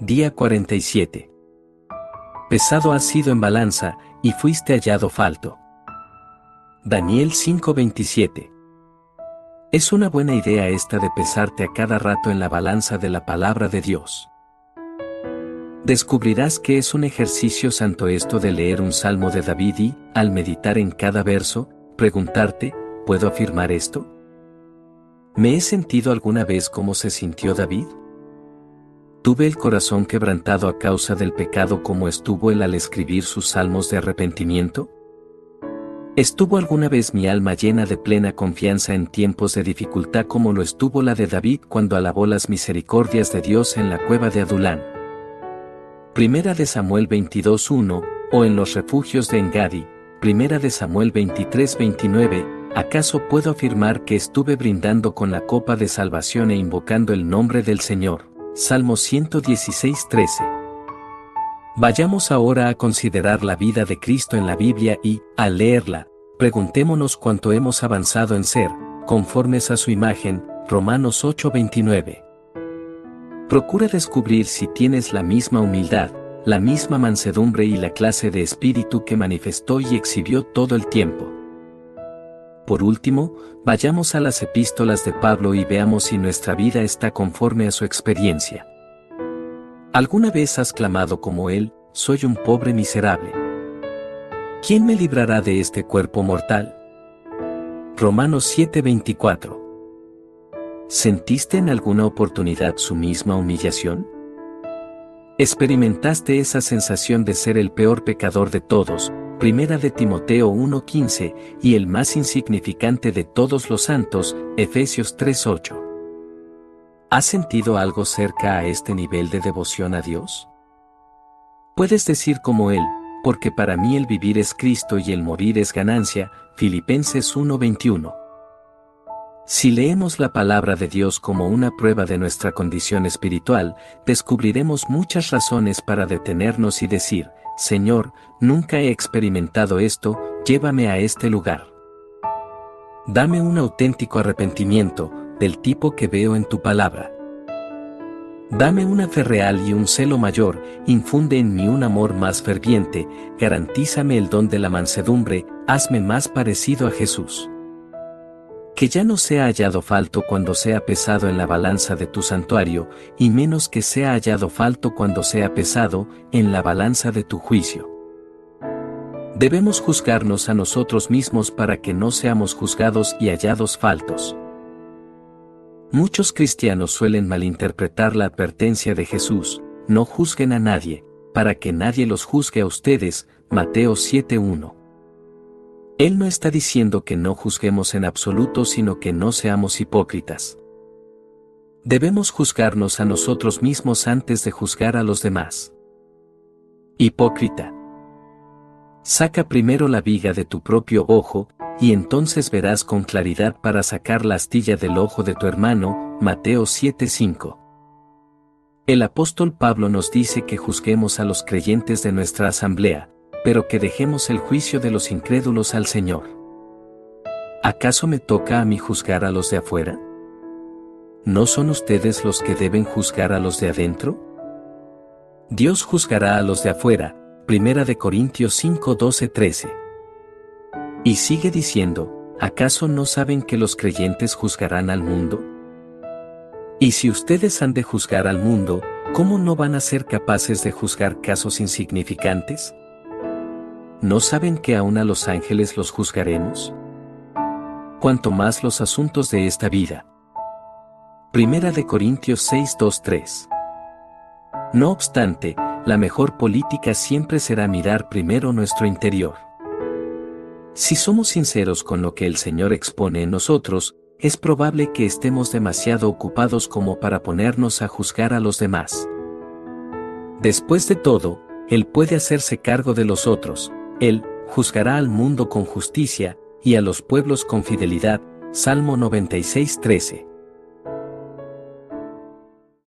Día 47. Pesado has sido en balanza, y fuiste hallado falto. Daniel 5:27. Es una buena idea esta de pesarte a cada rato en la balanza de la palabra de Dios. Descubrirás que es un ejercicio santo esto de leer un salmo de David y, al meditar en cada verso, preguntarte, ¿puedo afirmar esto? ¿Me he sentido alguna vez cómo se sintió David? Tuve el corazón quebrantado a causa del pecado como estuvo él al escribir sus salmos de arrepentimiento? ¿Estuvo alguna vez mi alma llena de plena confianza en tiempos de dificultad como lo estuvo la de David cuando alabó las misericordias de Dios en la cueva de Adulán? Primera de Samuel 22.1, o en los refugios de Engadi, Primera de Samuel 23.29, ¿acaso puedo afirmar que estuve brindando con la copa de salvación e invocando el nombre del Señor? Salmo 116.13. Vayamos ahora a considerar la vida de Cristo en la Biblia y, al leerla, preguntémonos cuánto hemos avanzado en ser, conformes a su imagen, Romanos 8:29. Procura descubrir si tienes la misma humildad, la misma mansedumbre y la clase de espíritu que manifestó y exhibió todo el tiempo. Por último, vayamos a las epístolas de Pablo y veamos si nuestra vida está conforme a su experiencia. ¿Alguna vez has clamado como Él, soy un pobre miserable? ¿Quién me librará de este cuerpo mortal? Romanos 7:24 ¿Sentiste en alguna oportunidad su misma humillación? ¿Experimentaste esa sensación de ser el peor pecador de todos, Primera de Timoteo 1:15, y el más insignificante de todos los santos, Efesios 3:8. ¿Has sentido algo cerca a este nivel de devoción a Dios? Puedes decir como Él, porque para mí el vivir es Cristo y el morir es ganancia, Filipenses 1:21. Si leemos la palabra de Dios como una prueba de nuestra condición espiritual, descubriremos muchas razones para detenernos y decir, Señor, nunca he experimentado esto, llévame a este lugar. Dame un auténtico arrepentimiento, del tipo que veo en tu palabra. Dame una fe real y un celo mayor, infunde en mí un amor más ferviente, garantízame el don de la mansedumbre, hazme más parecido a Jesús que ya no sea hallado falto cuando sea pesado en la balanza de tu santuario, y menos que sea hallado falto cuando sea pesado en la balanza de tu juicio. Debemos juzgarnos a nosotros mismos para que no seamos juzgados y hallados faltos. Muchos cristianos suelen malinterpretar la advertencia de Jesús, no juzguen a nadie, para que nadie los juzgue a ustedes, Mateo 7.1. Él no está diciendo que no juzguemos en absoluto, sino que no seamos hipócritas. Debemos juzgarnos a nosotros mismos antes de juzgar a los demás. Hipócrita. Saca primero la viga de tu propio ojo, y entonces verás con claridad para sacar la astilla del ojo de tu hermano, Mateo 7:5. El apóstol Pablo nos dice que juzguemos a los creyentes de nuestra asamblea, pero que dejemos el juicio de los incrédulos al Señor. ¿Acaso me toca a mí juzgar a los de afuera? ¿No son ustedes los que deben juzgar a los de adentro? Dios juzgará a los de afuera, Primera de Corintios 5, 12, 13. Y sigue diciendo, ¿acaso no saben que los creyentes juzgarán al mundo? Y si ustedes han de juzgar al mundo, ¿cómo no van a ser capaces de juzgar casos insignificantes? ¿No saben que aún a los ángeles los juzgaremos? Cuanto más los asuntos de esta vida. Primera de Corintios 6, 3. No obstante, la mejor política siempre será mirar primero nuestro interior. Si somos sinceros con lo que el Señor expone en nosotros, es probable que estemos demasiado ocupados como para ponernos a juzgar a los demás. Después de todo, Él puede hacerse cargo de los otros, él juzgará al mundo con justicia, y a los pueblos con fidelidad. Salmo 96:13.